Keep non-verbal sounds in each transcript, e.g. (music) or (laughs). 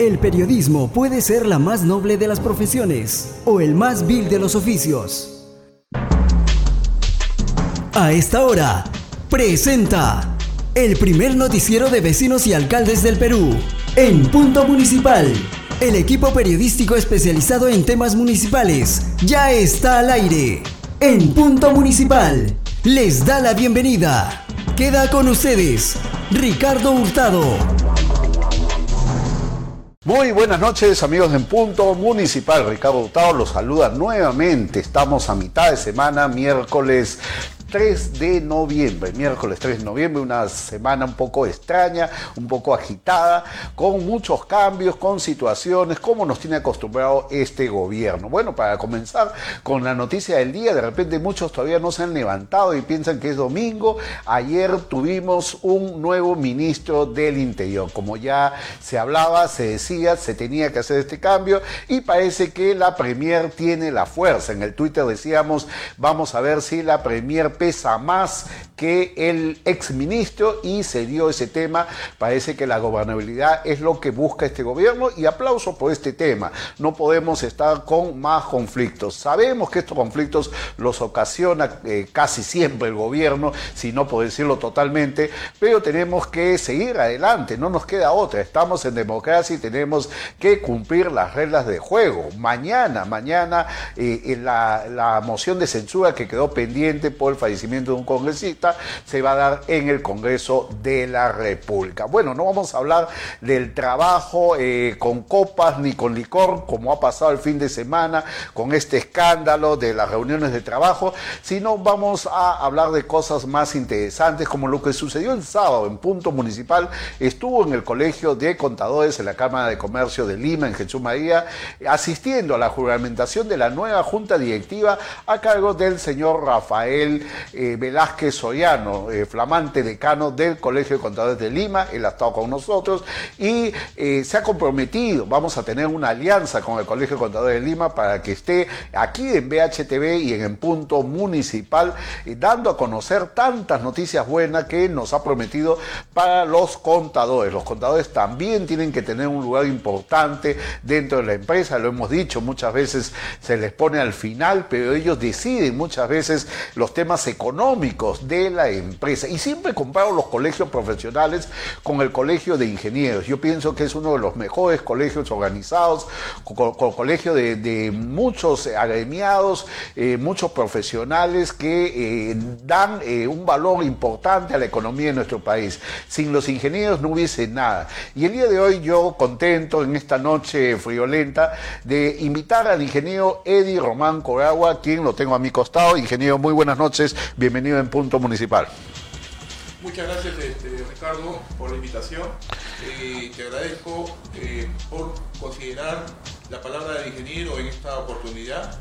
El periodismo puede ser la más noble de las profesiones o el más vil de los oficios. A esta hora, presenta el primer noticiero de vecinos y alcaldes del Perú, en Punto Municipal. El equipo periodístico especializado en temas municipales ya está al aire. En Punto Municipal, les da la bienvenida. Queda con ustedes, Ricardo Hurtado. Muy buenas noches amigos en Punto Municipal. Ricardo Hurtado los saluda nuevamente. Estamos a mitad de semana, miércoles 3 de noviembre, miércoles 3 de noviembre, una semana un poco extraña, un poco agitada, con muchos cambios, con situaciones, como nos tiene acostumbrado este gobierno. Bueno, para comenzar con la noticia del día, de repente muchos todavía no se han levantado y piensan que es domingo. Ayer tuvimos un nuevo ministro del Interior. Como ya se hablaba, se decía, se tenía que hacer este cambio y parece que la Premier tiene la fuerza. En el Twitter decíamos, vamos a ver si la Premier pesa más que el exministro y se dio ese tema. Parece que la gobernabilidad es lo que busca este gobierno y aplauso por este tema. No podemos estar con más conflictos. Sabemos que estos conflictos los ocasiona eh, casi siempre el gobierno, si no por decirlo totalmente, pero tenemos que seguir adelante, no nos queda otra. Estamos en democracia y tenemos que cumplir las reglas de juego. Mañana, mañana, eh, la, la moción de censura que quedó pendiente por el fallecimiento de un congresista se va a dar en el Congreso de la República. Bueno, no vamos a hablar del trabajo eh, con copas ni con licor, como ha pasado el fin de semana con este escándalo de las reuniones de trabajo, sino vamos a hablar de cosas más interesantes, como lo que sucedió el sábado en Punto Municipal. Estuvo en el Colegio de Contadores en la Cámara de Comercio de Lima, en Jesús María, asistiendo a la juramentación de la nueva Junta Directiva a cargo del señor Rafael eh, Velázquez Soriano, eh, flamante decano del Colegio de Contadores de Lima, él ha estado con nosotros y eh, se ha comprometido, vamos a tener una alianza con el Colegio de Contadores de Lima para que esté aquí en BHTV y en el punto municipal, dando a conocer tantas noticias buenas que nos ha prometido para los contadores. Los contadores también tienen que tener un lugar importante dentro de la empresa, lo hemos dicho, muchas veces se les pone al final, pero ellos deciden muchas veces los temas económicos de la empresa. Y siempre comparo los colegios profesionales con el colegio de ingenieros. Yo pienso que es uno de los mejores colegios organizados, con, colegio de, muchos agremiados, eh, muchos profesionales que eh, dan eh, un valor importante a la economía de nuestro país. Sin los ingenieros no hubiese nada. Y el día de hoy yo contento en esta noche friolenta de invitar al ingeniero Eddie Román Coragua, quien lo tengo a mi costado. Ingeniero, muy buenas noches, bienvenido en Punto Municipal. Muchas gracias este, Ricardo por la invitación. Eh, te agradezco eh, por considerar la palabra del ingeniero en esta oportunidad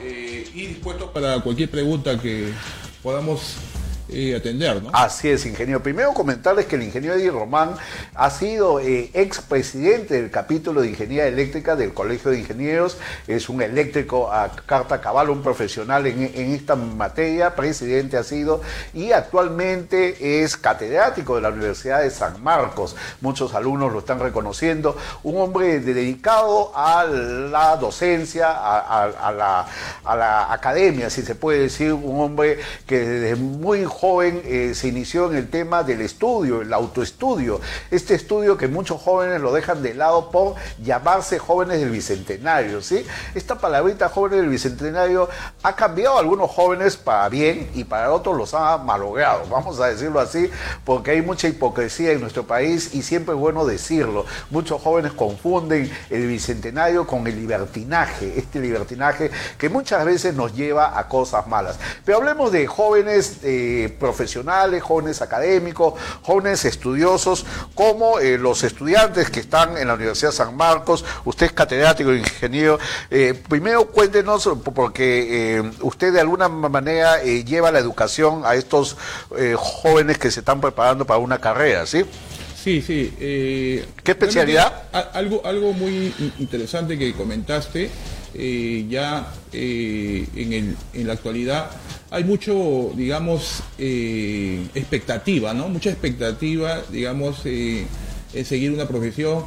eh, y dispuesto para cualquier pregunta que podamos eh, atender, ¿no? Así es, ingeniero. Primero comentarles que el ingeniero Eddie Román ha sido eh, expresidente del capítulo de Ingeniería Eléctrica del Colegio de Ingenieros, es un eléctrico a carta cabal, un profesional en, esta materia, presidente ha sido y actualmente es catedrático de la Universidad de San Marcos. Muchos alumnos lo están reconociendo, un hombre dedicado a la docencia, a, la, a la academia, si se puede decir, un hombre que desde muy joven eh, se inició en el tema del estudio, el autoestudio. Este estudio que muchos jóvenes lo dejan de lado por llamarse jóvenes del bicentenario, ¿sí? Esta palabrita jóvenes del bicentenario ha cambiado a algunos jóvenes para bien y para otros los ha malogrado, vamos a decirlo así, porque hay mucha hipocresía en nuestro país y siempre es bueno decirlo. Muchos jóvenes confunden el bicentenario con el libertinaje, este libertinaje que muchas veces nos lleva a cosas malas. Pero hablemos de jóvenes eh, profesionales, jóvenes académicos, jóvenes estudiosos, como eh, los estudiantes que están en la Universidad de San Marcos. Usted es catedrático ingeniero. Eh, primero cuéntenos, porque eh, usted de alguna manera lleva la educación a estos jóvenes que se están preparando para una carrera, ¿sí? Sí, sí. ¿Qué especialidad? Algo, algo muy interesante que comentaste. ya en, el, en la actualidad hay mucho, digamos, eh, expectativa, ¿no? Mucha expectativa, digamos, eh, en seguir una profesión.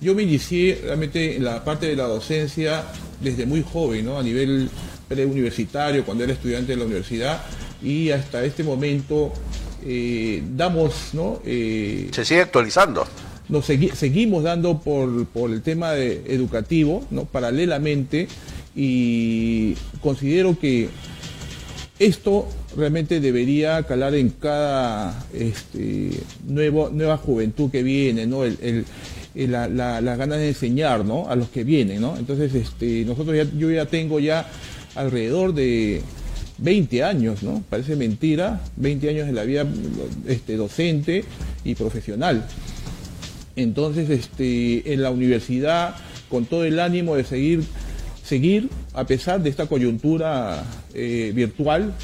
yo me inicié realmente en la parte de la docencia desde muy joven, ¿no? A nivel preuniversitario, cuando era estudiante de la universidad, y hasta este momento eh, damos, ¿no? Se sigue actualizando. Nos seguimos dando por, por el tema de educativo, ¿no? Paralelamente, y considero que esto realmente debería calar en cada este, nuevo, nueva juventud que viene, ¿no? El, la, las ganas de enseñar, ¿no? A los que vienen, ¿no? Entonces, este, nosotros yo ya tengo ya alrededor de 20 años, ¿no? Parece mentira, 20 años de la vida este, docente y profesional. Entonces, este, en la universidad, con todo el ánimo de seguir, seguir a pesar de esta coyuntura eh, virtual,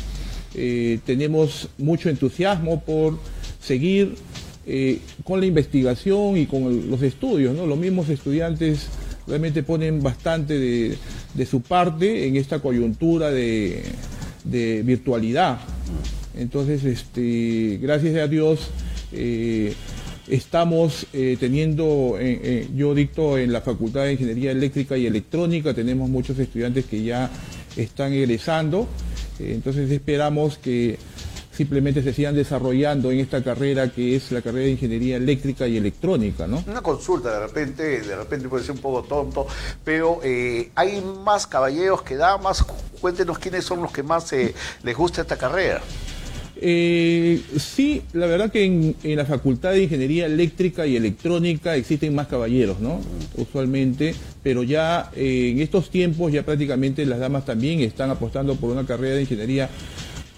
eh, tenemos mucho entusiasmo por seguir eh, con la investigación y con los estudios, ¿no? Los mismos estudiantes realmente ponen bastante de, su parte en esta coyuntura de, virtualidad. Entonces, este, gracias a Dios, estamos teniendo, yo dicto en la Facultad de Ingeniería Eléctrica y Electrónica, tenemos muchos estudiantes que ya están egresando, entonces esperamos que simplemente se sigan desarrollando en esta carrera que es la carrera de ingeniería eléctrica y electrónica, ¿no? Una consulta, de repente, de repente puede ser un poco tonto, pero eh, hay más caballeros que damas. Cuéntenos quiénes son los que más eh, les gusta esta carrera. Eh, sí, la verdad que en, la Facultad de Ingeniería Eléctrica y Electrónica existen más caballeros, ¿no? Usualmente, pero ya en estos tiempos ya prácticamente las damas también están apostando por una carrera de ingeniería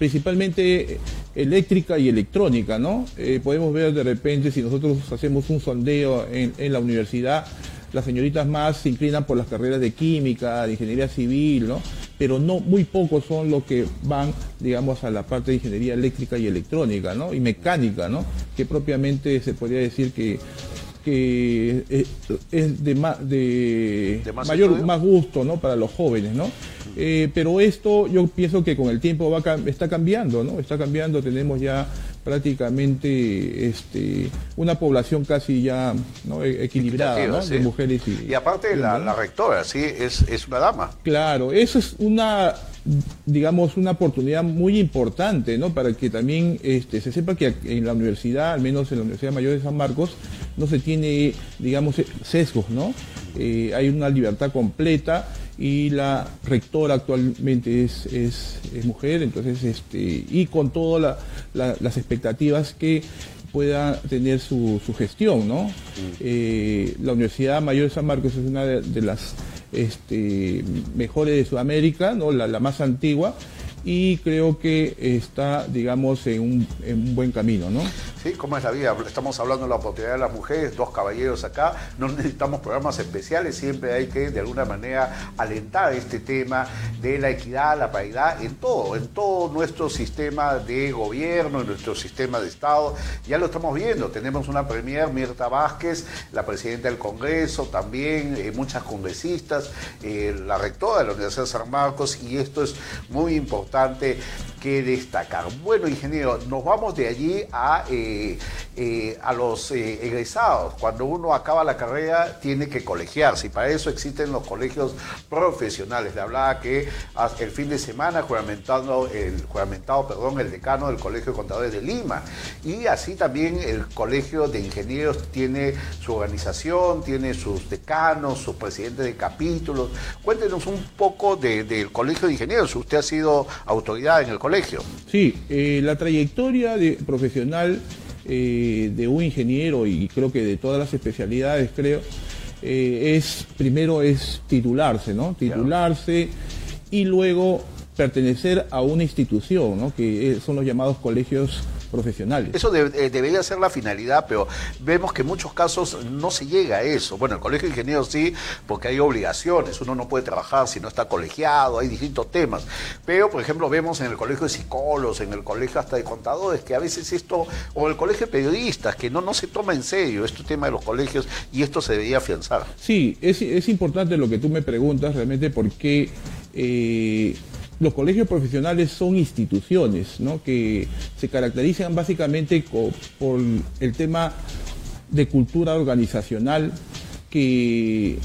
principalmente eléctrica y electrónica, ¿no? Eh, podemos ver de repente, si nosotros hacemos un sondeo en, la universidad, las señoritas más se inclinan por las carreras de química, de ingeniería civil, ¿no? Pero no, muy pocos son los que van, digamos, a la parte de ingeniería eléctrica y electrónica, ¿no? Y mecánica, ¿no? Que propiamente se podría decir que que es de, de, mayor más gusto ¿no? para los jóvenes, ¿no? Eh, pero esto yo pienso que con el tiempo va está cambiando, ¿no? Está cambiando, tenemos ya prácticamente este, una población casi ya ¿no? E-, equilibrada ¿no? de mujeres y... Y aparte la, rectora, sí, es, es una dama. Claro, eso es una digamos, una oportunidad muy importante, ¿no? Para que también este, se sepa que en la universidad, al menos en la Universidad Mayor de San Marcos, no se tiene, digamos, sesgos, ¿no? Eh, hay una libertad completa y la rectora actualmente es, es, mujer, entonces, este, y con todas las expectativas que pueda tener su, gestión, ¿no? Mm. Eh, la Universidad Mayor de San Marcos es una de, las este, mejores de Sudamérica, ¿no? la, más antigua, y creo que está, digamos, en un, en un buen camino, ¿no? ¿Sí? ¿Cómo es la vida? Estamos hablando de la oportunidad de las mujeres, dos caballeros acá, no necesitamos programas especiales, siempre hay que de alguna manera alentar este tema de la equidad, la paridad en todo, en todo nuestro sistema de gobierno, en nuestro sistema de Estado. Ya lo estamos viendo, tenemos una premier, Mirta Vázquez, la presidenta del Congreso, también eh, muchas congresistas, eh, la rectora de la Universidad de San Marcos, y esto es muy importante que destacar. Bueno, ingeniero, nos vamos de allí a... Eh, eh, a los eh, egresados. Cuando uno acaba la carrera tiene que colegiarse y para eso existen los colegios profesionales. Le hablaba que el fin de semana juramentado, el juramentado, perdón, el decano del Colegio de Contadores de Lima y así también el Colegio de Ingenieros tiene su organización, tiene sus decanos, sus presidentes de capítulos. Cuéntenos un poco del Colegio de Ingenieros. Usted ha sido autoridad en el colegio. Sí, eh, la trayectoria de profesional eh, de un ingeniero y creo que de todas las especialidades, creo, eh, es primero es titularse, ¿no? Titularse y luego pertenecer a una institución, ¿no? Que son los llamados colegios profesionales. Eso eh, debería ser la finalidad, pero vemos que en muchos casos no se llega a eso. Bueno, el colegio de ingenieros sí, porque hay obligaciones, uno no puede trabajar si no está colegiado, hay distintos temas. Pero, por ejemplo, vemos en el colegio de psicólogos, en el colegio hasta de contadores, que a veces esto, o el colegio de periodistas, que no, no se toma en serio este tema de los colegios y esto se debería afianzar. Sí, es, es importante lo que tú me preguntas realmente porque... Eh, los colegios profesionales son instituciones ¿no? que se caracterizan básicamente por el tema de cultura organizacional, que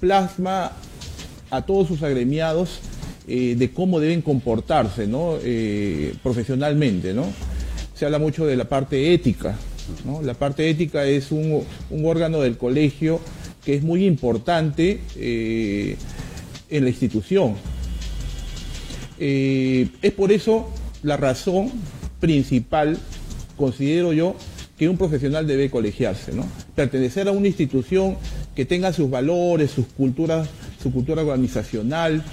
plasma a todos sus agremiados eh, de cómo deben comportarse ¿no? Eh, profesionalmente. ¿no? Se habla mucho de la parte ética. ¿no? La parte ética es un, órgano del colegio que es muy importante eh, en la institución. Es por eso la razón principal, considero yo, que un profesional debe colegiarse, ¿no? Pertenecer a una institución que tenga sus valores, sus culturas, su cultura organizacional,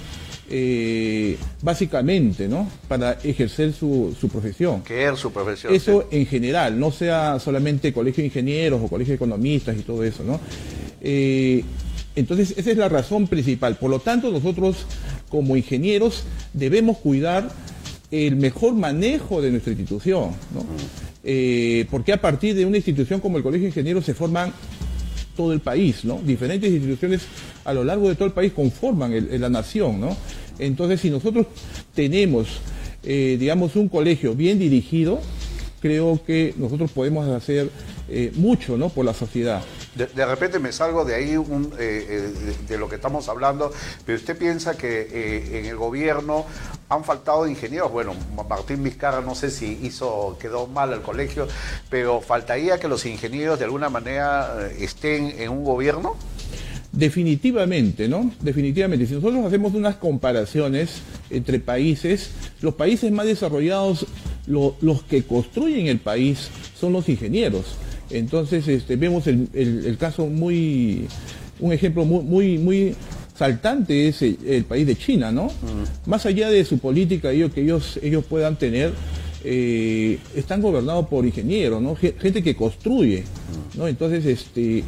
eh, básicamente, ¿no? Para ejercer su, profesión. ¿Qué es su profesión? Eso en general, no sea solamente colegio de ingenieros o colegio de economistas y todo eso, ¿no? Eh, entonces, esa es la razón principal. Por lo tanto, nosotros como ingenieros debemos cuidar el mejor manejo de nuestra institución, ¿no? Eh, porque a partir de una institución como el Colegio de Ingenieros se forman todo el país, ¿no? Diferentes instituciones a lo largo de todo el país conforman la nación, ¿no? Entonces, si nosotros tenemos, eh, digamos, un colegio bien dirigido, creo que nosotros podemos hacer eh, mucho, ¿no? Por la sociedad. De, repente me salgo de ahí eh, de, lo que estamos hablando, pero usted piensa que en el gobierno han faltado ingenieros. Bueno, Martín Vizcarra no sé si hizo, quedó mal el colegio, pero faltaría que los ingenieros de alguna manera eh, estén en un gobierno. Definitivamente, ¿no? Definitivamente. Si nosotros hacemos unas comparaciones entre países, los países más desarrollados, los que construyen el país son los ingenieros. Entonces, este, vemos el, caso muy, un ejemplo muy, muy, muy saltante es el, país de China, ¿no? Más allá de su política ellos, que ellos, ellos puedan tener, eh, están gobernados por ingenieros, ¿no? Gente que construye, ¿no? Entonces, este,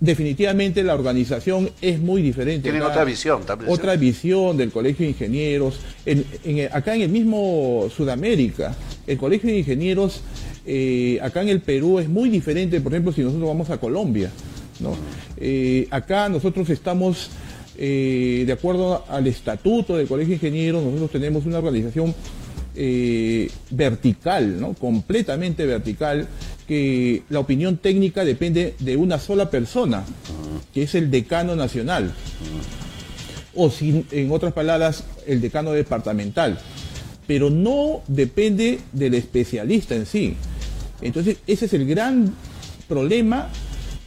definitivamente la organización es muy diferente. Tienen otra visión también. Otra visión del Colegio de Ingenieros. acá en el mismo Sudamérica, el Colegio de Ingenieros, eh, acá en el Perú es muy diferente, por ejemplo, si nosotros vamos a Colombia. ¿no? Eh, acá nosotros estamos eh, de acuerdo al estatuto del Colegio de Ingenieros, nosotros tenemos una organización vertical, ¿no? completamente vertical, que la opinión técnica depende de una sola persona, que es el decano nacional, o en otras palabras, el decano departamental, pero no depende del especialista en sí. Entonces, ese es el gran problema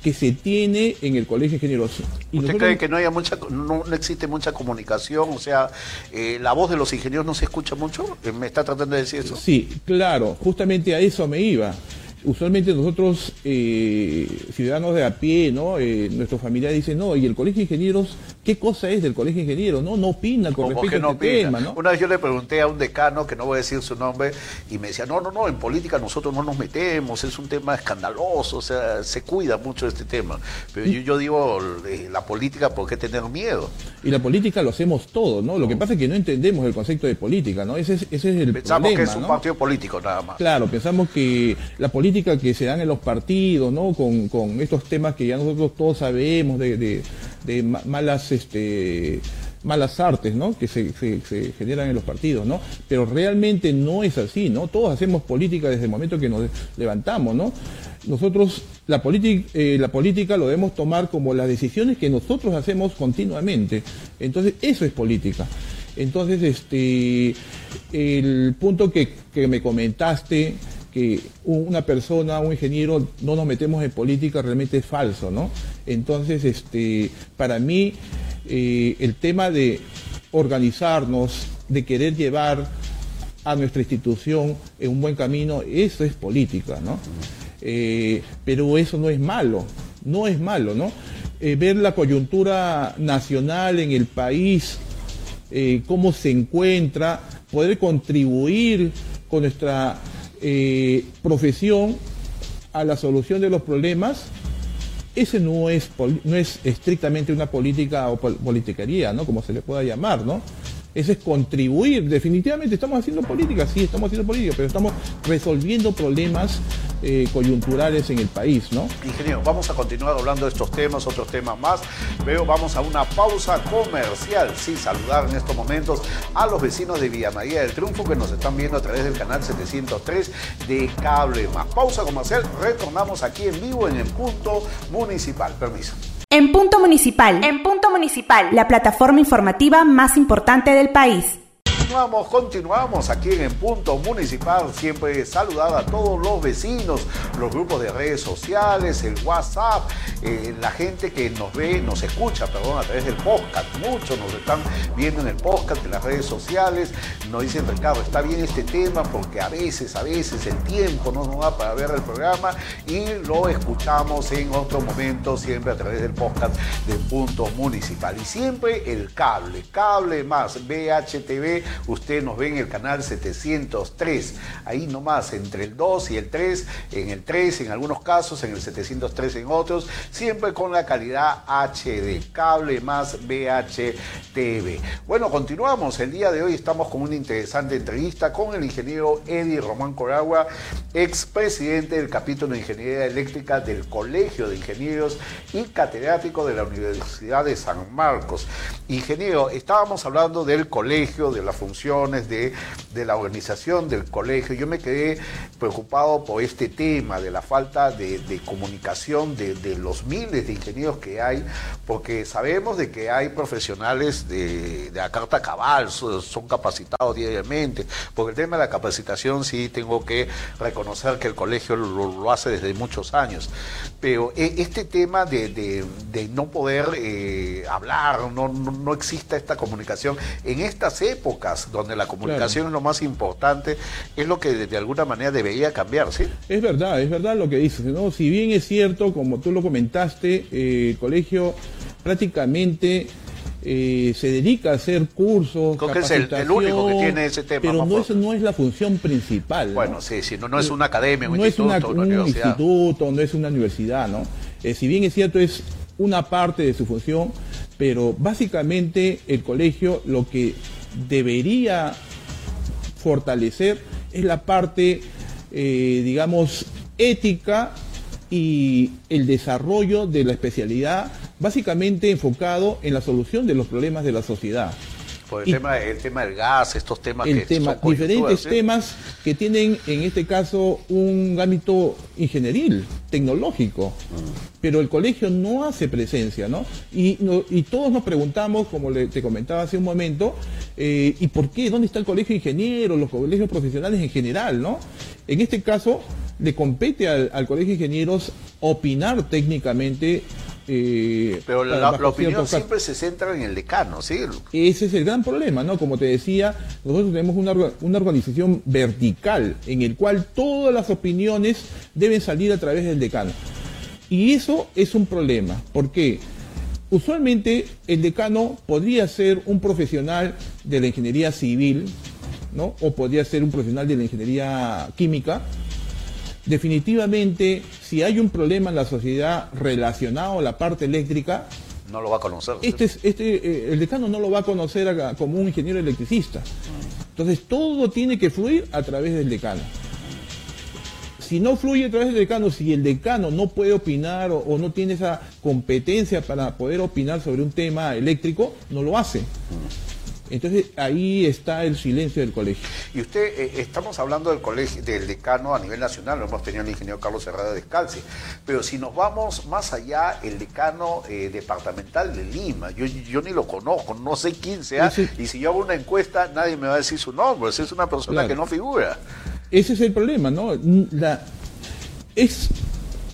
que se tiene en el Colegio de Ingenieros. ¿Usted cree que no, haya mucha, no, existe mucha comunicación? O sea, eh, ¿la voz de los ingenieros no se escucha mucho? Eh, ¿Me está tratando de decir eso? Sí, claro, justamente a eso me iba usualmente nosotros, eh, ciudadanos de a pie, ¿no? Eh, nuestros familiares dicen, no, y el colegio de ingenieros, ¿qué cosa es del colegio de ingenieros? No, no opina con respecto a este tema, ¿no? Una vez yo le pregunté a un decano, que no voy a decir su nombre, y me decía, no, no, no, en política nosotros no nos metemos, es un tema escandaloso, o sea, se cuida mucho este tema. Pero yo, yo digo, eh, la política, ¿por qué tener miedo? Y la política lo hacemos todo, ¿no? Lo que pasa es que no entendemos el concepto de política, ¿no? Ese es, ese es el Pensamos que es un partido político nada más. Claro, pensamos que la política que se dan en los partidos, ¿no? Con, estos temas que ya nosotros todos sabemos de, malas, este, malas artes, ¿no? Que se, generan en los partidos, ¿no? Pero realmente no es así, ¿no? Todos hacemos política desde el momento que nos levantamos, ¿no? Nosotros la, eh, la política lo debemos tomar como las decisiones que nosotros hacemos continuamente. Entonces, eso es política. Entonces, este, el punto que, que me comentaste, que una persona, un ingeniero, no nos metemos en política realmente es falso, ¿no? Entonces, este, para mí, eh, el tema de organizarnos, de querer llevar a nuestra institución en un buen camino, eso es política, ¿no? Eh, pero eso no es malo, no es malo, ¿no? Eh, ver la coyuntura nacional en el país, cómo se encuentra, poder contribuir con nuestra eh, profesión a la solución de los problemas, ese no es, no es estrictamente una política o politiquería, ¿no? Como se le pueda llamar, ¿no? Ese es contribuir. Definitivamente estamos haciendo política, sí, estamos haciendo política, pero estamos resolviendo problemas eh, coyunturales en el país, ¿no? Ingeniero, vamos a continuar hablando de estos temas, otros temas más, pero vamos a una pausa comercial. Sí, saludar en estos momentos a los vecinos de Villa María del Triunfo que nos están viendo a través del canal 703 de Cable Más. Pausa comercial, retornamos aquí en vivo en el punto municipal. Permiso. En Punto Municipal. En Punto Municipal. La plataforma informativa más importante del país. Continuamos, continuamos aquí en Punto Municipal. Siempre saludar a todos los vecinos, los grupos de redes sociales, el WhatsApp, eh, la gente que nos ve, nos escucha, perdón, a través del podcast. Muchos nos están viendo en el podcast, en las redes sociales. Nos dicen, Ricardo, está bien este tema porque a veces, a veces el tiempo no nos da para ver el programa y lo escuchamos en otro momento, siempre a través del podcast del Punto Municipal. Y siempre el cable, cable más BHTV usted nos ve en el canal 703, ahí nomás, entre el 2 y el 3, en el 3 en algunos casos, en el 703 en otros, siempre con la calidad HD, cable más BHTV. Bueno, continuamos, el día de hoy estamos con una interesante entrevista con el ingeniero Eddie Román Coragua, expresidente del capítulo de Ingeniería Eléctrica del Colegio de Ingenieros y catedrático de la Universidad de San Marcos. Ingeniero, estábamos hablando del colegio, de la funciones de, de, la organización del colegio. Yo me quedé preocupado por este tema de la falta de, comunicación de, los miles de ingenieros que hay, porque sabemos de que hay profesionales de, la carta cabal, son capacitados diariamente, porque el tema de la capacitación sí tengo que reconocer que el colegio lo, lo hace desde muchos años, pero eh, este tema de, no poder eh, hablar, no, no, no exista esta comunicación en estas épocas, donde la comunicación claro. es lo más importante, es lo que de, alguna manera debería cambiar, ¿sí? Es verdad, es verdad lo que dices, ¿no? Si bien es cierto, como tú lo comentaste, eh, el colegio prácticamente eh, se dedica a hacer cursos. Creo que es el, el, único que tiene ese tema. Pero no es, no es, la función principal. Bueno, ¿no? sí, sí, no, no es una academia, un no instituto, es una, una un instituto, no es una universidad, ¿no? Eh, si bien es cierto, es una parte de su función, pero básicamente el colegio lo que debería fortalecer es la parte, eh, digamos, ética y el desarrollo de la especialidad, básicamente enfocado en la solución de los problemas de la sociedad. Por el, y, tema, el tema del gas, estos temas el que tema, son diferentes temas que tienen en este caso un ámbito ingenieril, tecnológico, mm. pero el colegio no hace presencia, ¿no? Y, no, y todos nos preguntamos, como le, te comentaba hace un momento, eh, ¿y por qué? ¿Dónde está el colegio ingeniero, los colegios profesionales en general, ¿no? En este caso, le compete al, al colegio de ingenieros opinar técnicamente eh, Pero la, la opinión siempre se centra en el decano, ¿sí? Ese es el gran problema, ¿no? Como te decía, nosotros tenemos una, una organización vertical en el cual todas las opiniones deben salir a través del decano. Y eso es un problema. ¿Por qué? Usualmente el decano podría ser un profesional de la ingeniería civil, ¿no? O podría ser un profesional de la ingeniería química, definitivamente, si hay un problema en la sociedad relacionado a la parte eléctrica, no lo va a conocer. Este, es, este eh, el decano no lo va a conocer a, como un ingeniero electricista. Entonces, todo tiene que fluir a través del decano. Si no fluye a través del decano, si el decano no puede opinar o, o no tiene esa competencia para poder opinar sobre un tema eléctrico, no lo hace. Entonces ahí está el silencio del colegio. Y usted, eh, estamos hablando del colegio, del decano a nivel nacional, lo hemos tenido el ingeniero Carlos Herrera Descalce, pero si nos vamos más allá, el decano eh, departamental de Lima, yo, yo, ni lo conozco, no sé quién sea, y si yo hago una encuesta, nadie me va a decir su nombre, es una persona claro. que no figura. Ese es el problema, ¿no? La, es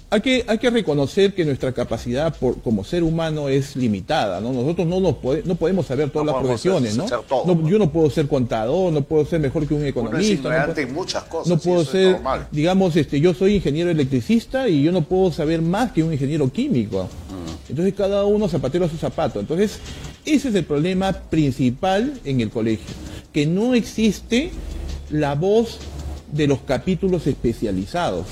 hay que, hay que reconocer que nuestra capacidad por, como ser humano es limitada, ¿no? Nosotros no, nos pode, no podemos saber todas no las profesiones, ser, ¿no? Ser todo, no, Yo no puedo ser contador, no puedo ser mejor que un economista. Uno es no puedo, muchas cosas, no puedo ser, digamos, este, yo soy ingeniero electricista y yo no puedo saber más que un ingeniero químico. Mm. Entonces cada uno zapatero a su zapato. Entonces, ese es el problema principal en el colegio, que no existe la voz de los capítulos especializados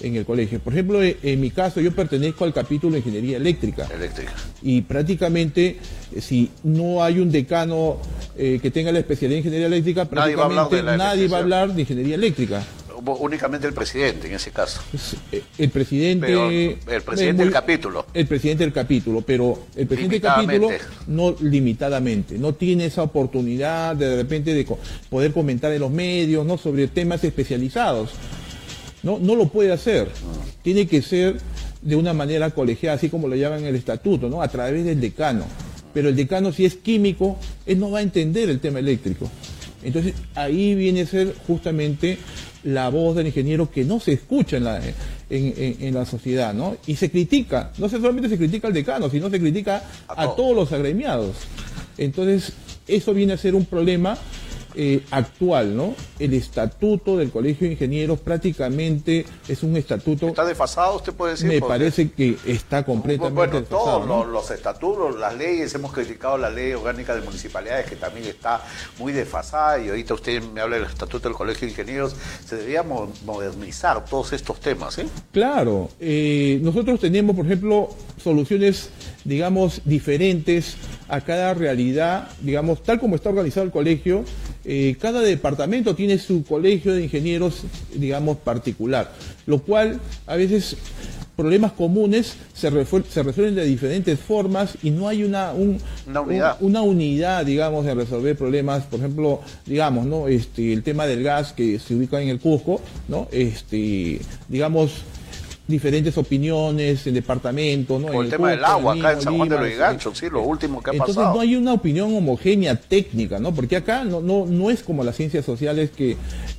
en el colegio. Por ejemplo, en mi caso, yo pertenezco al capítulo de Ingeniería Eléctrica. Eléctrica. Y prácticamente, si no hay un decano eh, que tenga la especialidad de Ingeniería Eléctrica, prácticamente nadie va a hablar de, nadie va a hablar de Ingeniería Eléctrica. únicamente el presidente en ese caso. Eh, el presidente. el presidente del capítulo. El presidente del capítulo, pero el presidente del capítulo no limitadamente, no tiene esa oportunidad de, de repente de poder comentar en los medios, ¿no? Sobre temas especializados. No, no lo puede hacer. Tiene que ser de una manera colegiada, así como lo llaman en el estatuto, ¿no? A través del decano. Pero el decano, si es químico, él no va a entender el tema eléctrico. Entonces, ahí viene a ser justamente la voz del ingeniero que no se escucha en la, en, la sociedad, ¿no? Y se critica, no solamente se critica al decano, sino se critica a todos los agremiados. Entonces, eso viene a ser un problema eh, actual, ¿no? El estatuto del Colegio de Ingenieros prácticamente es un estatuto... ¿Está desfasado, usted puede decir? Me parece que está completamente desfasado. Todos los, estatutos, las leyes, hemos criticado la ley orgánica de municipalidades que también está muy desfasada y ahorita usted me habla del estatuto del Colegio de Ingenieros, se debería modernizar todos estos temas, ¿eh? Claro, eh, nosotros tenemos, por ejemplo, soluciones, digamos, diferentes a cada realidad, digamos, tal como está organizado el colegio, eh, cada departamento tiene su colegio de ingenieros, digamos, particular, lo cual a veces problemas comunes se, resuelven de diferentes formas y no hay una, una, unidad. digamos, de resolver problemas, por ejemplo, digamos, ¿no? Este, el tema del gas que se ubica en el Cusco, ¿no? Este, digamos, diferentes opiniones en departamento, ¿no? Por el, tema del agua acá en San Juan de los Ganchos, sí, lo último que ha Entonces, pasado. no hay una opinión homogénea técnica, ¿no? Porque acá no, no, no es como las ciencias sociales que,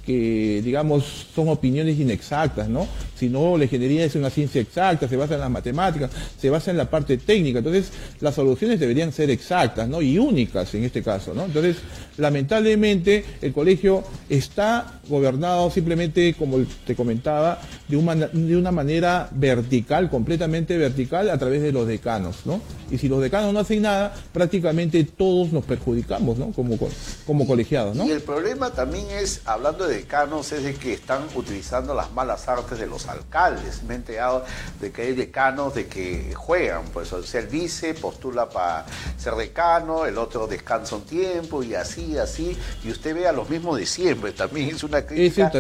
que, digamos, son opiniones inexactas, ¿no? Sino la ingeniería es una ciencia exacta, se basa en las matemáticas, se basa en la parte técnica. Entonces, las soluciones deberían ser exactas, ¿no? Y únicas en este caso, ¿no? Entonces, lamentablemente, el colegio está gobernado simplemente, como te comentaba, de una, de una manera vertical, completamente vertical, a través de los decanos, ¿no? Y si los decanos no hacen nada, prácticamente todos nos perjudicamos, ¿no? Como, como colegiados, ¿no? Y el problema también es, hablando de decanos, es de que están utilizando las malas artes de los alcaldes. Me he enterado de que hay decanos de que juegan, pues, o sea, el vice postula para ser decano, el otro descansa un tiempo y así, así, y usted ve a los mismos de siempre, también es una crítica.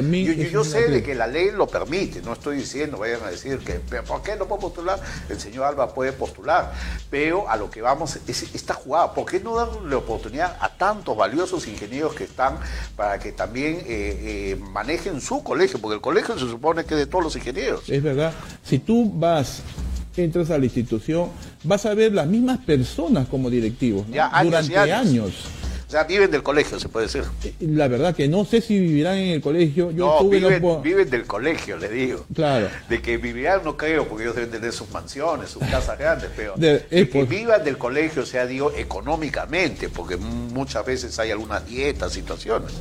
Yo, sé de que la ley lo permite, no estoy diciendo, vayan a decir que, ¿por qué no puedo postular? El señor Alba puede postular, pero a lo que vamos es esta jugada. ¿Por qué no darle oportunidad a tantos valiosos ingenieros que están para que también eh, eh, manejen su colegio? Porque el colegio se supone que es de todos los ingenieros. Es verdad. Si tú vas entras a la institución, vas a ver las mismas personas como directivos durante años. Sea, viven del colegio, se puede decir. La verdad que no sé si vivirán en el colegio. Yo no, viven, viven, del colegio, le digo. Claro. De que vivirán, no creo, porque ellos deben tener sus mansiones, sus casas grandes, pero de, que vivan del colegio, o sea, digo, económicamente, porque muchas veces hay algunas dietas, situaciones.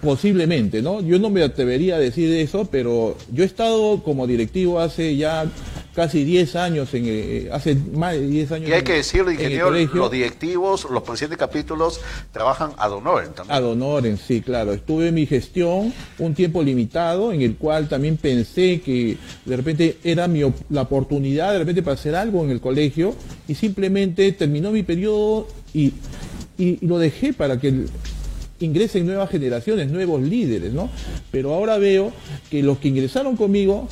Posiblemente, ¿no? Yo no me atrevería a decir eso, pero yo he estado como directivo hace ya casi 10 años, en, eh, hace más de 10 años. Y hay que decirlo, ingeniero, los directivos, los presidentes de capítulos trabajan ad honorem también. Ad honorem, sí, claro. Estuve en mi gestión un tiempo limitado, en el cual también pensé que de repente era mi, la oportunidad de repente para hacer algo en el colegio, y simplemente terminó mi periodo y, y, lo dejé para que ingresen nuevas generaciones, nuevos líderes, ¿no? Pero ahora veo que los que ingresaron conmigo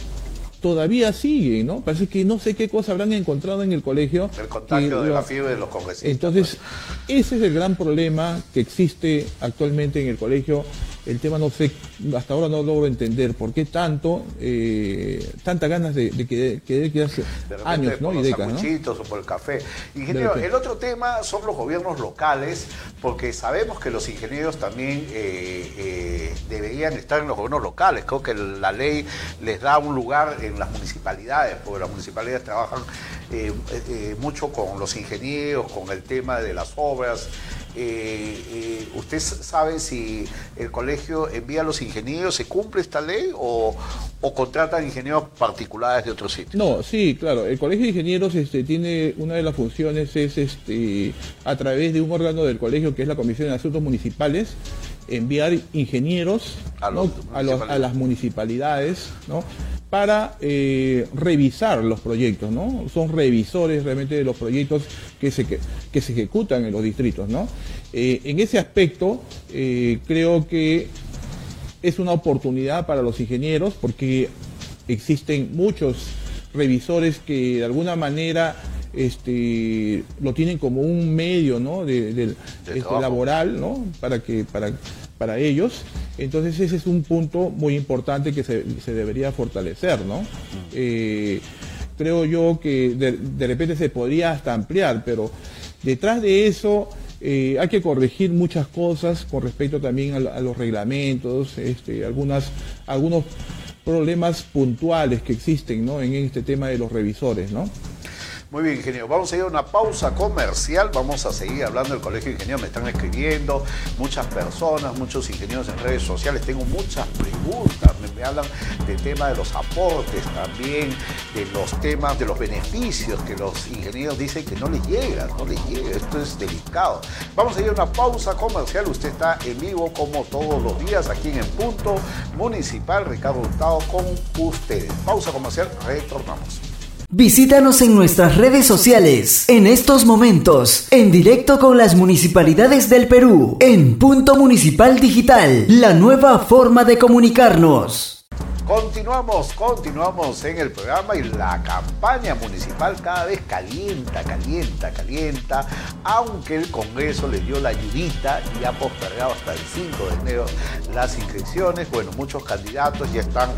todavía sigue, ¿no? Parece que no sé qué cosa habrán encontrado en el colegio. El contagio de la fiebre de los congresistas. Entonces, pues. ese es el gran problema que existe actualmente en el colegio el tema no sé, hasta ahora no logro entender por qué tanto, eh, tantas ganas de, que, que, hace años, ¿no? y décadas, ¿no? o por el café. Ingeniero, el otro tema son los gobiernos locales, porque sabemos que los ingenieros también eh, eh, deberían estar en los gobiernos locales. Creo que la ley les da un lugar en las municipalidades, porque las municipalidades trabajan mucho con los ingenieros, con el tema de las obras. Eh, eh, ¿Usted sabe si el colegio envía a los ingenieros, se cumple esta ley o, o contratan ingenieros particulares de otros sitios? No, sí, claro. El colegio de ingenieros este, tiene una de las funciones es este, a través de un órgano del colegio que es la Comisión de Asuntos Municipales enviar ingenieros a, a, las municipalidades ¿no? Para eh, revisar los proyectos, ¿no? Son revisores realmente de los proyectos que se, que, se ejecutan en los distritos, ¿no? Eh, en ese aspecto, eh, creo que es una oportunidad para los ingenieros porque existen muchos revisores que de alguna manera este, lo tienen como un medio ¿no? de, este, laboral ¿no? para, que, para, para ellos. Entonces ese es un punto muy importante que se, debería fortalecer. ¿no? Mm. Eh, creo yo que de, repente se podría hasta ampliar, pero detrás de eso eh, hay que corregir muchas cosas con respecto también a, los reglamentos, este, algunas, algunos problemas puntuales que existen ¿no? en este tema de los revisores. ¿no? Muy bien, ingeniero. Vamos a ir a una pausa comercial. Vamos a seguir hablando del Colegio de Ingenieros. Me están escribiendo muchas personas, muchos ingenieros en redes sociales. Tengo muchas preguntas. Me, hablan del tema de los aportes también, de los temas, de los beneficios que los ingenieros dicen que no les llega, no les llega. Esto es delicado. Vamos a ir a una pausa comercial. Usted está en vivo como todos los días aquí en el punto municipal. Ricardo Hurtado con ustedes. Pausa comercial. Retornamos. Visítanos en nuestras redes sociales, en estos momentos, en directo con las municipalidades del Perú, en Punto Municipal Digital, la nueva forma de comunicarnos. Continuamos, continuamos en el programa y la campaña municipal cada vez calienta, calienta, calienta, aunque el Congreso le dio la ayudita y ha postergado hasta el 5 de enero las inscripciones. Bueno, muchos candidatos ya están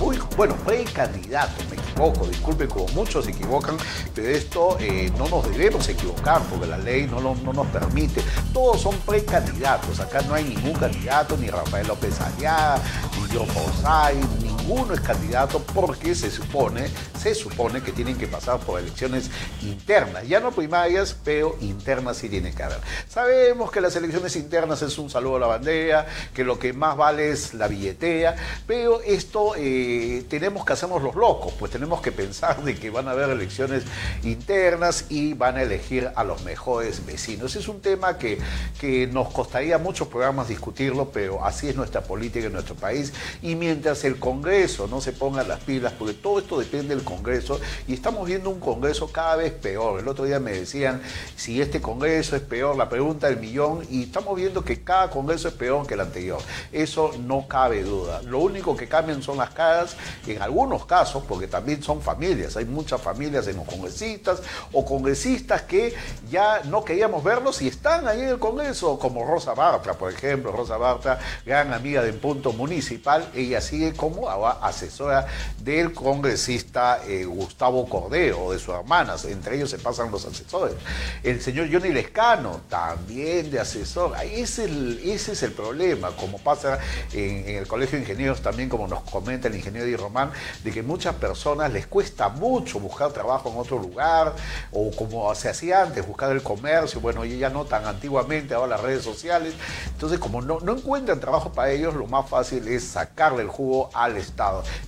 muy, bueno, precandidatos, me equivoco, disculpen como muchos se equivocan, pero esto eh, no nos debemos equivocar porque la ley no, no nos permite. Todos son precandidatos, acá no hay ningún candidato, ni Rafael López Allá, ni John Forsyth, ni ninguno es candidato porque se supone, se supone que tienen que pasar por elecciones internas, ya no primarias, pero internas sí tiene que haber. Sabemos que las elecciones internas es un saludo a la bandera, que lo que más vale es la billetera, pero esto eh, tenemos que hacernos los locos, pues tenemos que pensar de que van a haber elecciones internas y van a elegir a los mejores vecinos. Es un tema que, que nos costaría muchos programas discutirlo, pero así es nuestra política en nuestro país y mientras el Congreso Congreso no se pongan las pilas, porque todo esto depende del Congreso y estamos viendo un Congreso cada vez peor. El otro día me decían si este Congreso es peor, la pregunta del millón, y estamos viendo que cada Congreso es peor que el anterior. Eso no cabe duda. Lo único que cambian son las caras, en algunos casos, porque también son familias, hay muchas familias en los congresistas o congresistas que ya no queríamos verlos y están ahí en el Congreso, como Rosa Bartra, por ejemplo. Rosa Bartra, gran amiga del punto municipal, ella sigue como asesora del congresista eh, Gustavo Cordero, de sus hermanas, entre ellos se pasan los asesores. El señor Johnny Lescano, también de asesor. Ese es el, ese es el problema, como pasa en, el Colegio de Ingenieros también, como nos comenta el ingeniero Di Román, de que muchas personas les cuesta mucho buscar trabajo en otro lugar, o como se hacía antes, buscar el comercio, bueno, ya no tan antiguamente, ahora las redes sociales. Entonces, como no, no encuentran trabajo para ellos, lo más fácil es sacarle el jugo al Estado.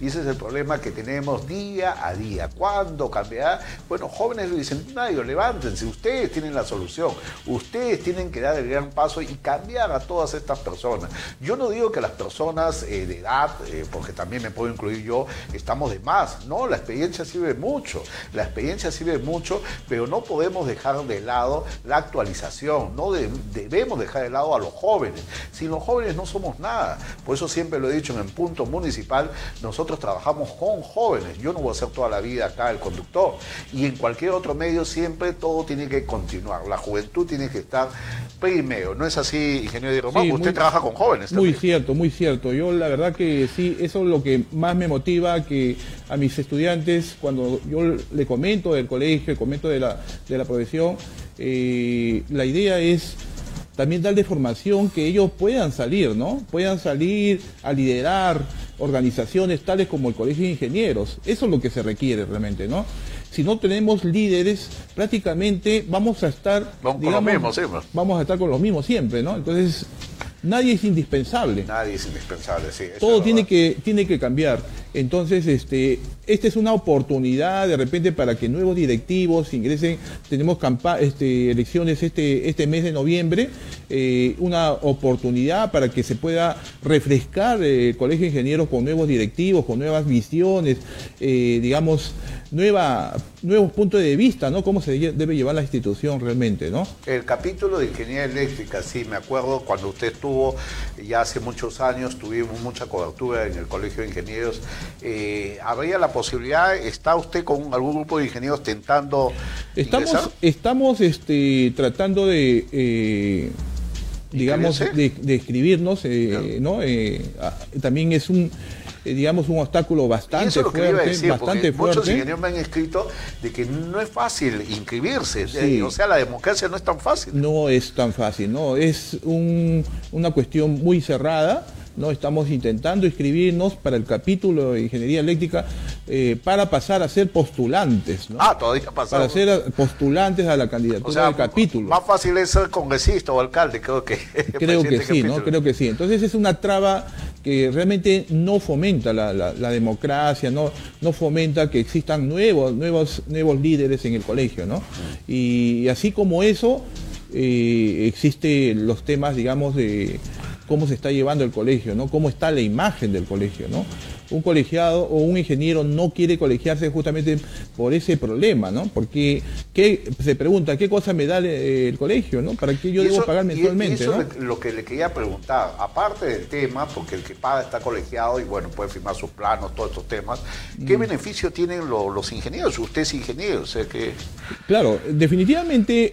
Y ese es el problema que tenemos día a día. ¿Cuándo cambiará? Bueno, jóvenes nadie, levántense, ustedes tienen la solución, ustedes tienen que dar el gran paso y cambiar a todas estas personas. Yo no digo que las personas eh, de edad, eh, porque también me puedo incluir yo, estamos de más. No, la experiencia sirve mucho, la experiencia sirve mucho, pero no podemos dejar de lado la actualización, no debemos dejar de lado a los jóvenes. Sin los jóvenes no somos nada. Por eso siempre lo he dicho en el punto municipal, nosotros trabajamos con jóvenes. Yo no voy a ser toda la vida acá el conductor. Y en cualquier otro medio siempre todo tiene que continuar. La juventud tiene que estar primero. ¿No es así, ingeniero de Román? Usted trabaja con jóvenes. Muy cierto, muy cierto. Yo la verdad que sí, eso es lo que más me motiva que a mis estudiantes, cuando yo le comento del colegio, le comento de la, de la profesión, eh, la idea es también darle formación que ellos puedan salir, ¿no? Puedan salir a liderar organizaciones tales como el Colegio de Ingenieros. Eso es lo que se requiere realmente, ¿no? Si no tenemos líderes, prácticamente vamos a estar... Vamos con los mismos Vamos a estar con los mismos siempre, ¿no? Entonces, nadie es indispensable. Nadie es indispensable, sí. Todo tiene que, tiene que cambiar. Entonces, este, esta es una oportunidad de repente para que nuevos directivos ingresen. Tenemos este, elecciones este, este mes de noviembre, eh, una oportunidad para que se pueda refrescar eh, el Colegio de Ingenieros con nuevos directivos, con nuevas visiones, eh, digamos, nueva, nuevos puntos de vista, ¿no? Cómo se debe llevar la institución realmente, ¿no? El capítulo de ingeniería eléctrica, sí, me acuerdo cuando usted estuvo, ya hace muchos años, tuvimos mucha cobertura en el Colegio de Ingenieros. Eh, ¿Habría la posibilidad, está usted con algún grupo de ingenieros tentando Estamos, estamos este, tratando de... Eh, digamos, de, escribirnos, eh, ¿no? también es un eh, digamos, un obstáculo bastante fuerte, bastante fuerte. Muchos ingenieros me han escrito de que no es fácil inscribirse, eh, o sea, la democracia no es tan fácil. No es tan fácil, no, es una cuestión muy cerrada. ¿no? Estamos intentando inscribirnos para el capítulo de Ingeniería Eléctrica eh, para pasar a ser postulantes. ¿no? Ah, todavía pasamos. Para ser postulantes a la candidatura del capítulo. Más fácil es ser congresista o alcalde, creo que. (laughs) Creo que sí, ¿no? Creo que sí. Entonces es una traba que realmente no fomenta la, democracia, no, no fomenta que existan nuevos, nuevos, nuevos líderes en el colegio, ¿no? Y, así como eso, eh, existen los temas, digamos, de cómo se está llevando el colegio, ¿no? Cómo está la imagen del colegio, ¿no? Un colegiado o un ingeniero no quiere colegiarse justamente por ese problema, ¿no? Porque se pregunta, ¿qué cosa me da eh, el, colegio, ¿no? ¿Para qué yo debo pagar mensualmente? eso es lo que le quería preguntar, aparte del tema, porque el que paga está colegiado y bueno, puede firmar sus planos, todos estos temas, ¿qué mm. beneficio tienen los ingenieros? Usted es ingeniero, o sea que... Claro, definitivamente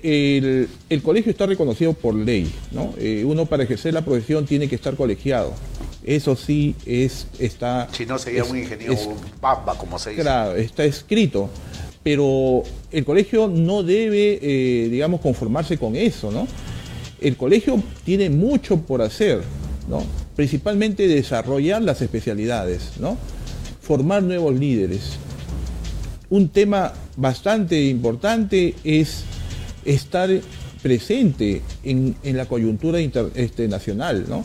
el, colegio está reconocido por ley, ¿no? Eh, uno para ejercer la profesión tiene que estar colegiado. Eso sí es, está... Si no sería un ingeniero pamba, como se dice. Claro, está escrito. Pero el colegio no debe, eh, digamos, conformarse con eso, ¿no? El colegio tiene mucho por hacer, ¿no? Principalmente desarrollar las especialidades, ¿no? Formar nuevos líderes. Un tema bastante importante es estar presente en, la coyuntura internacional, este, ¿no?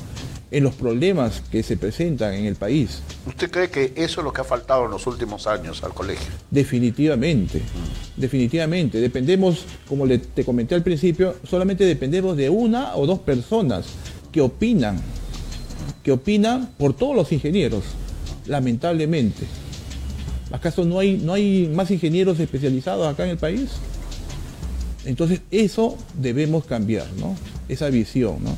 En los problemas que se presentan en el país. ¿Usted cree que eso es lo que ha faltado en los últimos años al colegio? Definitivamente, definitivamente. Dependemos, como le, te comenté al principio, solamente dependemos de una o dos personas que opinan, que opinan por todos los ingenieros, lamentablemente. ¿Acaso no hay, no hay más ingenieros especializados acá en el país? Entonces eso debemos cambiar, ¿no? Esa visión, ¿no?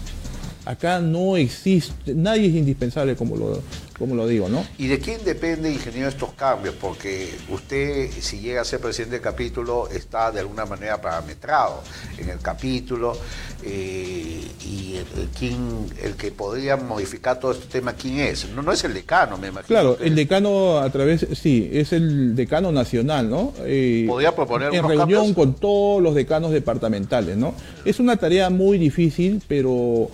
Acá no existe, nadie es indispensable como lo, como lo digo, ¿no? ¿Y de quién depende, ingeniero, estos cambios? Porque usted, si llega a ser presidente del capítulo, está de alguna manera parametrado en el capítulo. Eh, y el, el, que podría modificar todo este tema, ¿quién es? No, no es el decano, me imagino. Claro, el decano a través, sí, es el decano nacional, ¿no? Eh, Podría proponer En reunión con todos los decanos departamentales, ¿no? Es una tarea muy difícil, pero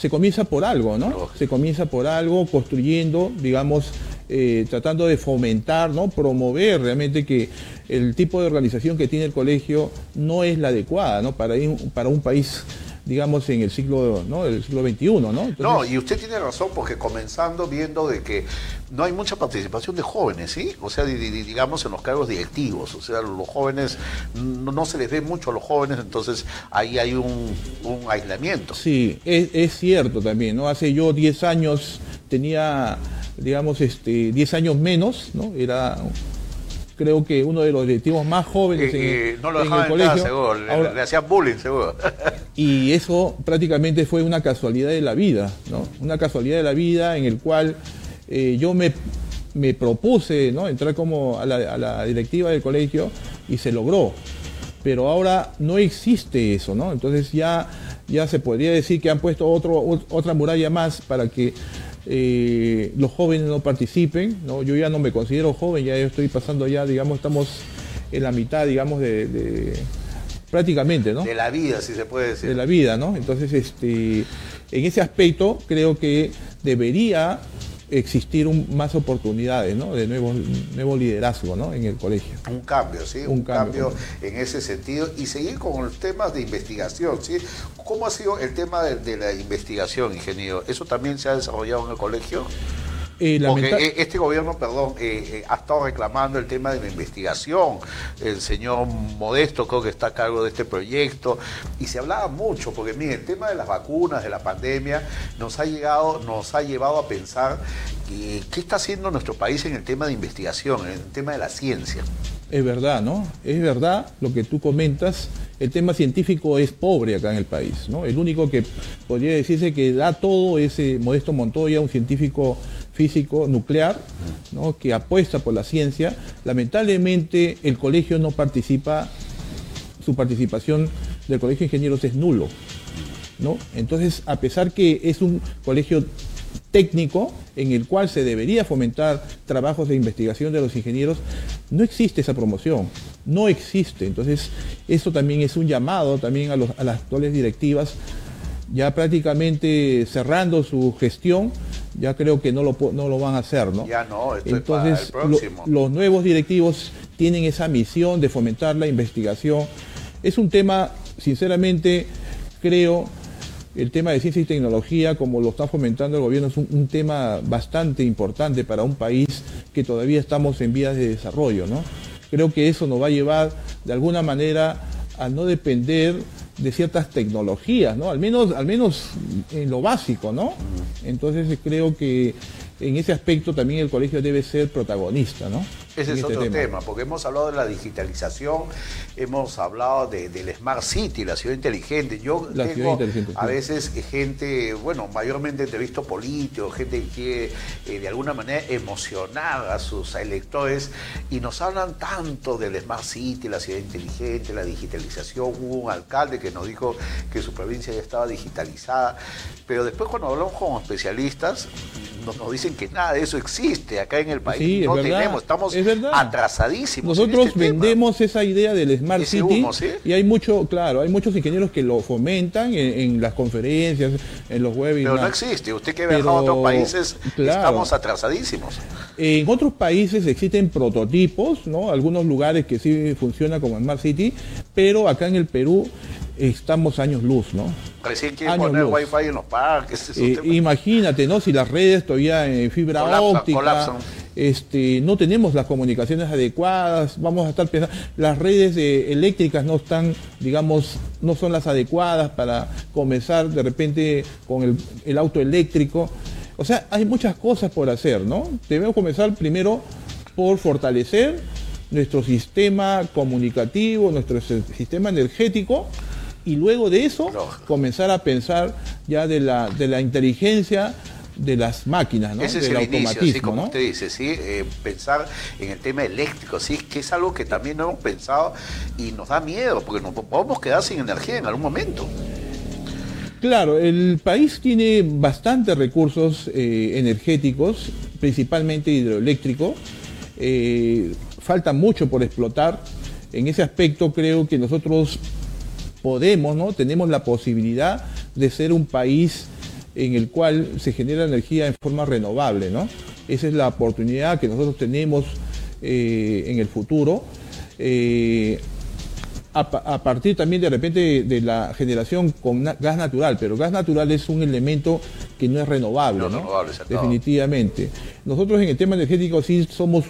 se comienza por algo, ¿no? Se comienza por algo, construyendo, digamos, eh, tratando de fomentar, ¿no? Promover realmente que el tipo de organización que tiene el colegio no es la adecuada, ¿no? Para, para un país digamos, en el siglo, ¿no? el siglo XXI, ¿no? no, y usted tiene razón porque comenzando viendo de que no hay mucha participación de jóvenes, ¿sí? O sea, digamos en los cargos directivos, o sea, los jóvenes, no, se les ve mucho a los jóvenes, entonces ahí hay un, aislamiento. Sí, es, cierto también, ¿no? Hace yo 10 años tenía, digamos, este, 10 años menos, ¿no? Era creo que uno de los directivos más jóvenes en, no lo el colegio. le, hacían bullying, seguro. (laughs) y eso prácticamente fue una casualidad de la vida, ¿no? Una casualidad de la vida en el cual eh, yo me, propuse ¿no? entrar como a la, directiva del colegio y se logró. Pero ahora no existe eso, ¿no? Entonces ya, ya se podría decir que han puesto otro, otra muralla más para que eh, los jóvenes no participen, ¿no? Yo ya no me considero joven, ya estoy pasando ya, digamos, estamos en la mitad, digamos, de, prácticamente, ¿no? De la vida, si se puede decir. De la vida, ¿no? Entonces, este, en ese aspecto creo que debería existir más oportunidades ¿no? de nuevo, nuevo liderazgo ¿no? en el colegio. Un cambio, ¿sí? Un, cambio, en ese sentido. Y seguir con los temas de investigación, ¿sí? ¿Cómo ha sido el tema de, la investigación, ingeniero? ¿Eso también se ha desarrollado en el colegio? Eh, Porque eh, este gobierno, perdón, eh, ha estado reclamando el tema de la investigación. El señor Modesto creo que está a cargo de este proyecto. Y se hablaba mucho, porque mire, el tema de las vacunas, de la pandemia, nos ha llegado, nos ha llevado a pensar qué está haciendo nuestro país en el tema de investigación, en el tema de la ciencia. Es verdad, ¿no? Es verdad lo que tú comentas. El tema científico es pobre acá en el país, ¿no? El único que podría decirse que da todo es Modesto Montoya, un científico físico nuclear, ¿no? que apuesta por la ciencia. Lamentablemente el colegio no participa, su participación del colegio de ingenieros es nulo. ¿no? Entonces, a pesar que es un colegio técnico en el cual se debería fomentar trabajos de investigación de los ingenieros, no existe esa promoción, no existe. Entonces, eso también es un llamado también a, las actuales directivas, ya prácticamente cerrando su gestión, ya creo que no lo, no lo van a hacer, ¿no? Ya no, Entonces, los nuevos directivos tienen esa misión de fomentar la investigación. Es un tema, sinceramente, creo el tema de ciencia y tecnología, como lo está fomentando el gobierno, es un, tema bastante importante para un país que todavía estamos en vías de desarrollo. ¿no? Creo que eso nos va a llevar de alguna manera a no depender de ciertas tecnologías, ¿no? Al menos, al menos en lo básico, ¿no? Entonces creo que en ese aspecto también el colegio debe ser protagonista, ¿no? Ese es este otro tema. porque hemos hablado de la digitalización, hemos hablado del Smart City, la ciudad inteligente. Yo tengo a veces gente, bueno, mayormente entrevisto políticos, gente que quiere eh, de alguna manera emocionar a sus electores y nos hablan tanto del Smart City, la ciudad inteligente, la digitalización. Hubo un alcalde que nos dijo que su provincia ya estaba digitalizada, pero después cuando hablamos con especialistas nos, nos dicen que nada de eso existe acá en el país. no tenemos, estamos atrasadísimos. Nosotros este vendemos esa idea del Smart City y hay mucho, claro, hay muchos ingenieros que lo fomentan en, las conferencias, en los webinars. Pero no existe. Usted que viaja a otros países, estamos atrasadísimos. En otros países existen prototipos, ¿no? Algunos lugares que sí funciona como Smart City, pero acá en el Perú estamos años luz, ¿no? Recién quieren poner wifi en los parques. Eh, imagínate, ¿no? Si las redes todavía en fibra óptica, este, no tenemos las comunicaciones adecuadas, vamos a estar pensando, las redes eléctricas no están, digamos, no son las adecuadas para comenzar de repente con el, auto eléctrico. O sea, hay muchas cosas por hacer, ¿no? Debemos comenzar primero por fortalecer nuestro sistema comunicativo, nuestro sistema energético, y luego de eso comenzar a pensar ya de la, de la inteligencia de las máquinas, ¿no? Ese es el automatismo, como usted dice, sí, eh, pensar en el tema eléctrico, sí, que es algo que también no hemos pensado y nos da miedo, porque nos podemos quedar sin energía en algún momento. Claro, el país tiene bastantes recursos eh, energéticos, principalmente hidroeléctrico. Eh, falta mucho por explotar. En ese aspecto creo que nosotros podemos, ¿no? Tenemos la posibilidad de ser un país en el cual se genera energía en forma renovable, ¿no? Esa es la oportunidad que nosotros tenemos eh, en el futuro. Eh, a, partir también de repente de la generación con gas natural, pero gas natural es un elemento que no es renovable, ¿no? definitivamente. Nosotros en el tema energético sí somos,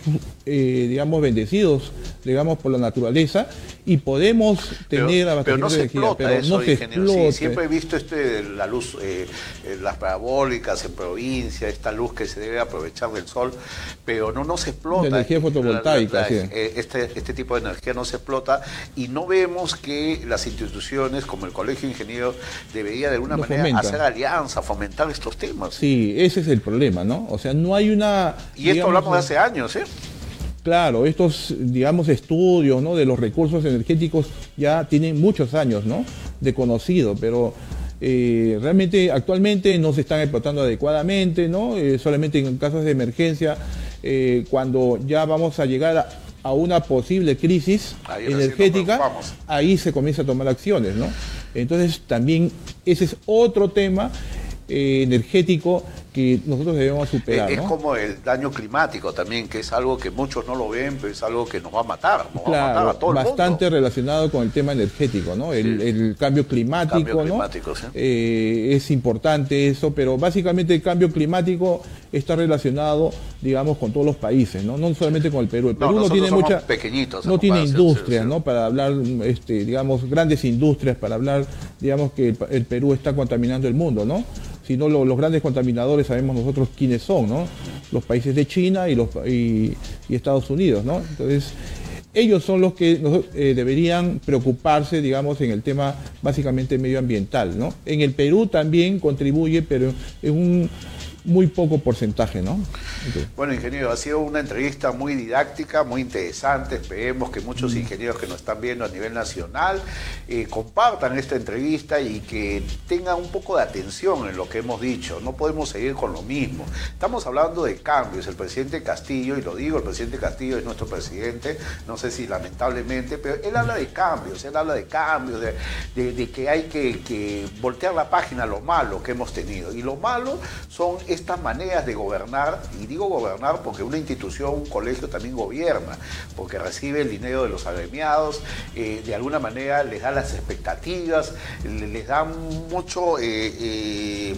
eh, digamos, bendecidos, digamos, por la naturaleza y podemos tener pero, no se explota pero no se explota. siempre he visto este, la luz, eh, eh, las parabólicas en provincia, esta luz que se debe aprovechar del sol, pero no, no se explota. La energía fotovoltaica, este, este tipo de energía no se explota y no vemos que las instituciones como el Colegio de Ingenieros debería de alguna manera hacer alianza, fomentar estos temas. Sí, ese es el problema, ¿no? O sea, no hay una... Y esto hablamos de hace años, ¿eh? Claro, estos, digamos, estudios ¿no? de los recursos energéticos ya tienen muchos años ¿no? de conocido, pero eh, realmente actualmente no se están explotando adecuadamente, ¿no? Eh, solamente en casos de emergencia, eh, cuando ya vamos a llegar a, a una posible crisis energética, ahí se comienza a tomar acciones, ¿no? Entonces también ese es otro tema eh, energético que nosotros debemos superar. Es, como el daño climático también, que es algo que muchos no lo ven, pero es algo que nos va a matar, nos va a matar a todo bastante el mundo. relacionado con el tema energético, ¿no? El, cambio climático, ¿no? Eh, es importante eso, pero básicamente el cambio climático está relacionado, digamos, con todos los países, ¿no? No solamente con el Perú. El Perú no, tiene mucha, pequeñitos no tiene industrias, ¿no? Para hablar, este, digamos, grandes industrias para hablar, digamos, que el Perú está contaminando el mundo, ¿no? Si no, los grandes contaminadores sabemos nosotros quiénes son, ¿no? Los países de China y, los, y, Estados Unidos, ¿no? Entonces, ellos son los que eh, deberían preocuparse, digamos, en el tema básicamente medioambiental, ¿no? En el Perú también contribuye, pero es un muy poco porcentaje, ¿no? Bueno, ingeniero, ha sido una entrevista muy didáctica, muy interesante. Esperemos que muchos mm. ingenieros que nos están viendo a nivel nacional eh, compartan esta entrevista y que tengan un poco de atención en lo que hemos dicho. No podemos seguir con lo mismo. Estamos hablando de cambios. El presidente Castillo, y lo digo, el presidente Castillo es nuestro presidente, no sé si lamentablemente, pero él habla de cambios, él habla de cambios, de, que hay que, que voltear la página a lo malo que hemos tenido. Y lo malo son estas maneras de gobernar, y digo gobernar porque una institución, un colegio también gobierna, porque recibe el dinero de los agremiados, eh, de alguna manera les da las expectativas, les da mucho... Eh, eh,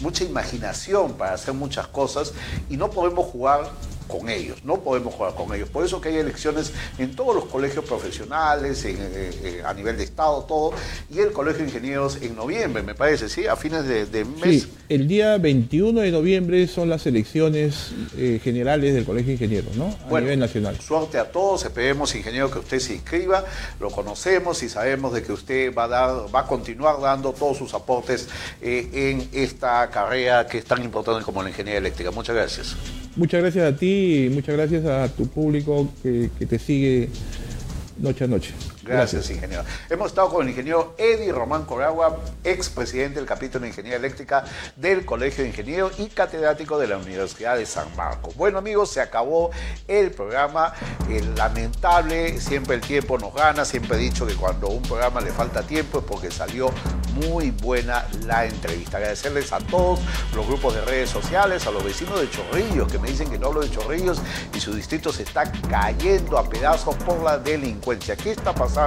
mucha imaginación para hacer muchas cosas y no podemos jugar con ellos, no podemos jugar con ellos. Por eso que hay elecciones en todos los colegios profesionales, eh, eh, a nivel de Estado, todo, y el Colegio de Ingenieros en noviembre, me parece, ¿sí? A fines de, mes. Sí, el día 21 de noviembre son las elecciones eh, generales del Colegio de Ingenieros, ¿no? A nivel nacional. Suerte a todos, esperemos, ingeniero, que usted se inscriba, lo conocemos y sabemos de que usted va a, dar, va a continuar dando todos sus aportes en esta carrera que es tan importante como la ingeniería eléctrica. Muchas gracias. Muchas gracias a ti y muchas gracias a tu público que, que te sigue noche a noche. Gracias, ingeniero. Hemos estado con el ingeniero Eddie Román Coragua, expresidente del capítulo de Ingeniería Eléctrica del Colegio de Ingenieros y catedrático de la Universidad de San Marcos. Bueno, amigos, se acabó el programa. lamentable, siempre el tiempo nos gana. Siempre he dicho que cuando a un programa le falta tiempo es porque salió muy buena la entrevista. Agradecerles a todos los grupos de redes sociales, a los vecinos de Chorrillos que me dicen que no hablo de Chorrillos y su distrito se está cayendo a pedazos por la delincuencia. ¿Qué está pasando?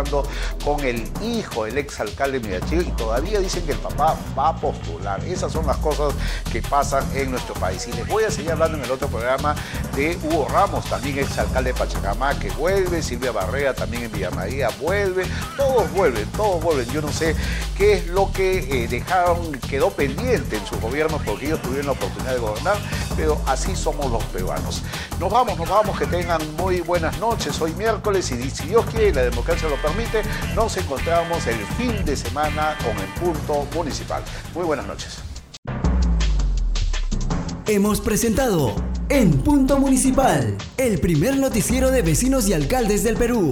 Con el hijo del exalcalde Mirachillo y todavía dicen que el papá va a postular. Esas son las cosas que pasan en nuestro país. Y les voy a seguir hablando en el otro programa de Hugo Ramos, también exalcalde de Pachacamá, que vuelve, Silvia Barrea también en Villa María vuelve, todos vuelven, todos vuelven. Yo no sé qué es lo que eh, dejaron, quedó pendiente en su gobierno porque ellos tuvieron la oportunidad de gobernar, pero así somos los peruanos. Nos vamos, nos vamos, que tengan muy buenas noches. Hoy miércoles y si Dios quiere, la democracia permite, nos encontramos el fin de semana con el punto municipal. Muy buenas noches. Hemos presentado En Punto Municipal, el primer noticiero de vecinos y alcaldes del Perú